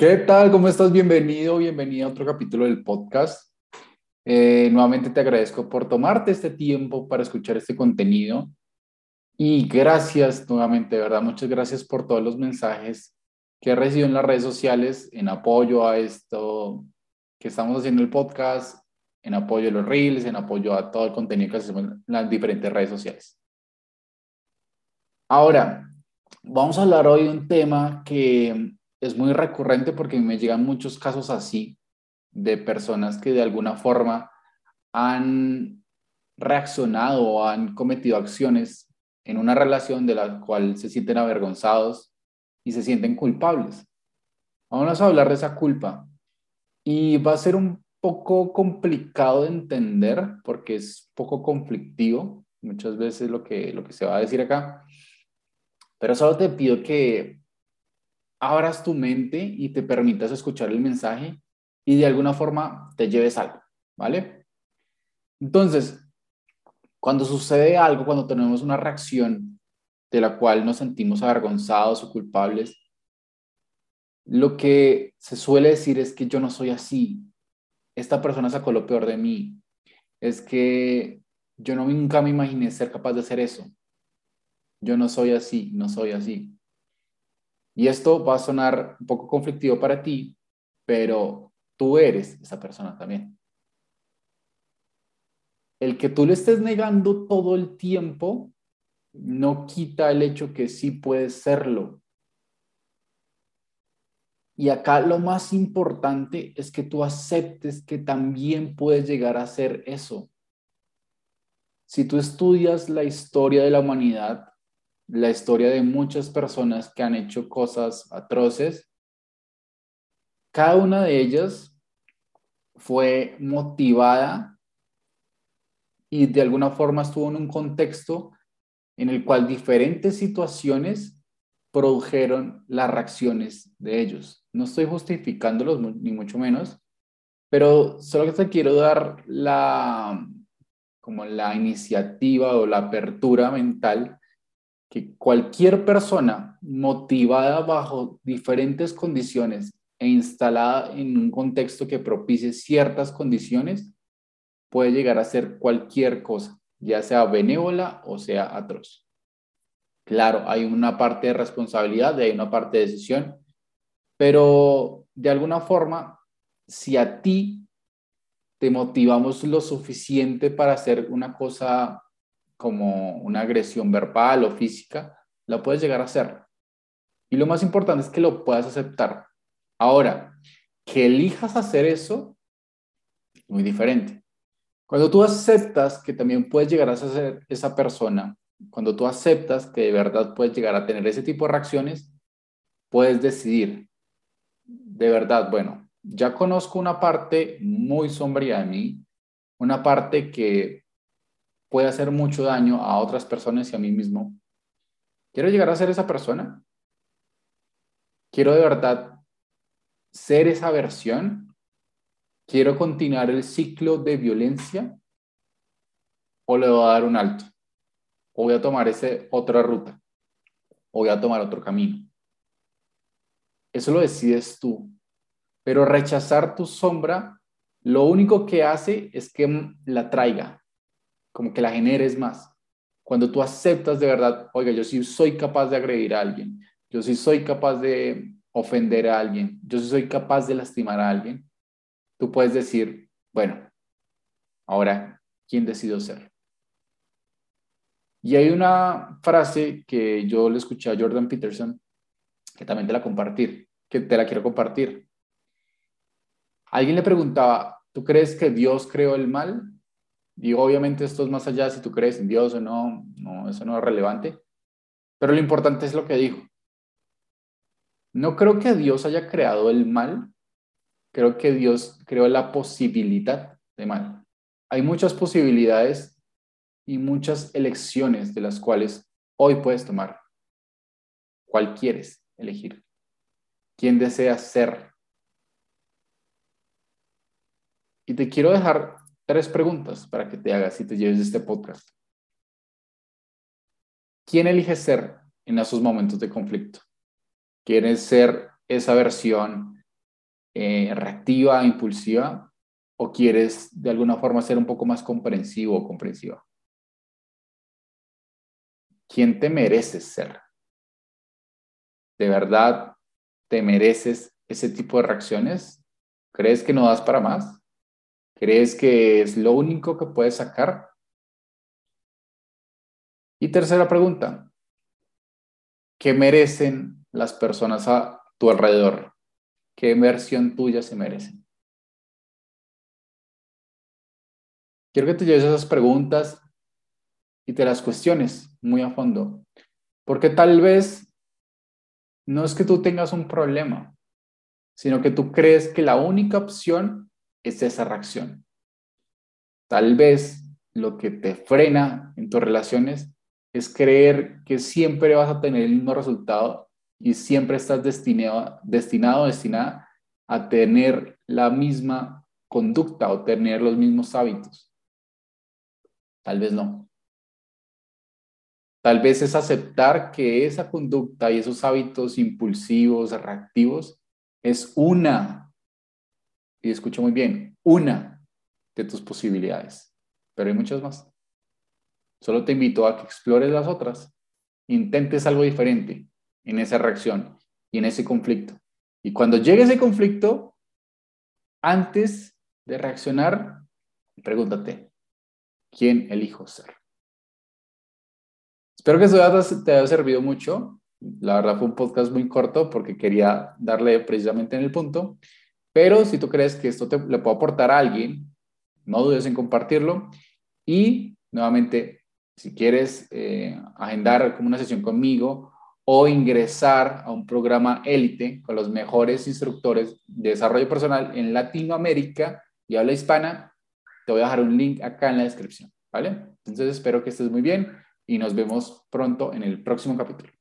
¿Qué tal? ¿Cómo estás? Bienvenido, bienvenida a otro capítulo del podcast. Eh, nuevamente te agradezco por tomarte este tiempo para escuchar este contenido y gracias nuevamente, de verdad, muchas gracias por todos los mensajes que he recibido en las redes sociales en apoyo a esto que estamos haciendo el podcast, en apoyo a los reels, en apoyo a todo el contenido que hacemos en las diferentes redes sociales. Ahora, vamos a hablar hoy de un tema que es muy recurrente porque me llegan muchos casos así de personas que de alguna forma han reaccionado o han cometido acciones en una relación de la cual se sienten avergonzados y se sienten culpables. Vamos a hablar de esa culpa y va a ser un poco complicado de entender porque es poco conflictivo muchas veces lo que, lo que se va a decir acá, pero solo te pido que abras tu mente y te permitas escuchar el mensaje y de alguna forma te lleves algo, ¿vale? Entonces, cuando sucede algo, cuando tenemos una reacción de la cual nos sentimos avergonzados o culpables, lo que se suele decir es que yo no soy así, esta persona sacó lo peor de mí, es que yo no, nunca me imaginé ser capaz de hacer eso, yo no soy así, no soy así. Y esto va a sonar un poco conflictivo para ti, pero tú eres esa persona también. El que tú le estés negando todo el tiempo no quita el hecho que sí puedes serlo. Y acá lo más importante es que tú aceptes que también puedes llegar a ser eso. Si tú estudias la historia de la humanidad, la historia de muchas personas que han hecho cosas atroces. Cada una de ellas fue motivada y de alguna forma estuvo en un contexto en el cual diferentes situaciones produjeron las reacciones de ellos. No estoy justificándolos ni mucho menos, pero solo que te quiero dar la como la iniciativa o la apertura mental que cualquier persona motivada bajo diferentes condiciones e instalada en un contexto que propicie ciertas condiciones puede llegar a ser cualquier cosa, ya sea benévola o sea atroz. Claro, hay una parte de responsabilidad hay una parte de decisión, pero de alguna forma, si a ti te motivamos lo suficiente para hacer una cosa como una agresión verbal o física, la puedes llegar a hacer. Y lo más importante es que lo puedas aceptar. Ahora, que elijas hacer eso, muy diferente. Cuando tú aceptas que también puedes llegar a ser esa persona, cuando tú aceptas que de verdad puedes llegar a tener ese tipo de reacciones, puedes decidir, de verdad, bueno, ya conozco una parte muy sombría de mí, una parte que puede hacer mucho daño a otras personas y a mí mismo. ¿Quiero llegar a ser esa persona? ¿Quiero de verdad ser esa versión? ¿Quiero continuar el ciclo de violencia? ¿O le voy a dar un alto? ¿O voy a tomar esa otra ruta? ¿O voy a tomar otro camino? Eso lo decides tú. Pero rechazar tu sombra, lo único que hace es que la traiga, como que la generes más. Cuando tú aceptas de verdad, oiga, yo sí soy capaz de agredir a alguien, yo sí soy capaz de ofender a alguien, yo sí soy capaz de lastimar a alguien, tú puedes decir, bueno, ahora, ¿quién decidió ser? Y hay una frase que yo le escuché a Jordan Peterson, que también te la compartir, que te la quiero compartir. Alguien le preguntaba, ¿tú crees que Dios creó el mal? Y obviamente esto es más allá si tú crees en Dios o no, no, eso no es relevante. Pero lo importante es lo que dijo. No creo que Dios haya creado el mal, creo que Dios creó la posibilidad de mal. Hay muchas posibilidades y muchas elecciones de las cuales hoy puedes tomar. ¿Cuál quieres elegir? ¿Quién deseas ser? Y te quiero dejar tres preguntas para que te hagas y te lleves este podcast. ¿Quién elige ser en esos momentos de conflicto? ¿Quieres ser esa versión eh, reactiva, impulsiva, o quieres de alguna forma ser un poco más comprensivo o comprensiva? ¿Quién te mereces ser? ¿De verdad te mereces ese tipo de reacciones? ¿Crees que no das para más? ¿Crees que es lo único que puedes sacar? Y tercera pregunta, ¿qué merecen las personas a tu alrededor? ¿Qué versión tuya se merecen? Quiero que te lleves esas preguntas y te las cuestiones muy a fondo, porque tal vez no es que tú tengas un problema, sino que tú crees que la única opción es esa reacción. Tal vez lo que te frena en tus relaciones es creer que siempre vas a tener el mismo resultado y siempre estás destinado, destinado destinada a tener la misma conducta o tener los mismos hábitos. Tal vez no. Tal vez es aceptar que esa conducta y esos hábitos impulsivos, reactivos, es una, y escucho muy bien, una de tus posibilidades, pero hay muchas más. Solo te invito a que explores las otras, intentes algo diferente en esa reacción y en ese conflicto. Y cuando llegue ese conflicto, antes de reaccionar, pregúntate, ¿quién elijo ser? Espero que esto te haya servido mucho. La verdad fue un podcast muy corto porque quería darle precisamente en el punto. Pero si tú crees que esto te, le puede aportar a alguien, no dudes en compartirlo. Y nuevamente, si quieres eh, agendar como una sesión conmigo o ingresar a un programa élite con los mejores instructores de desarrollo personal en Latinoamérica y habla hispana, te voy a dejar un link acá en la descripción, ¿vale? Entonces espero que estés muy bien y nos vemos pronto en el próximo capítulo.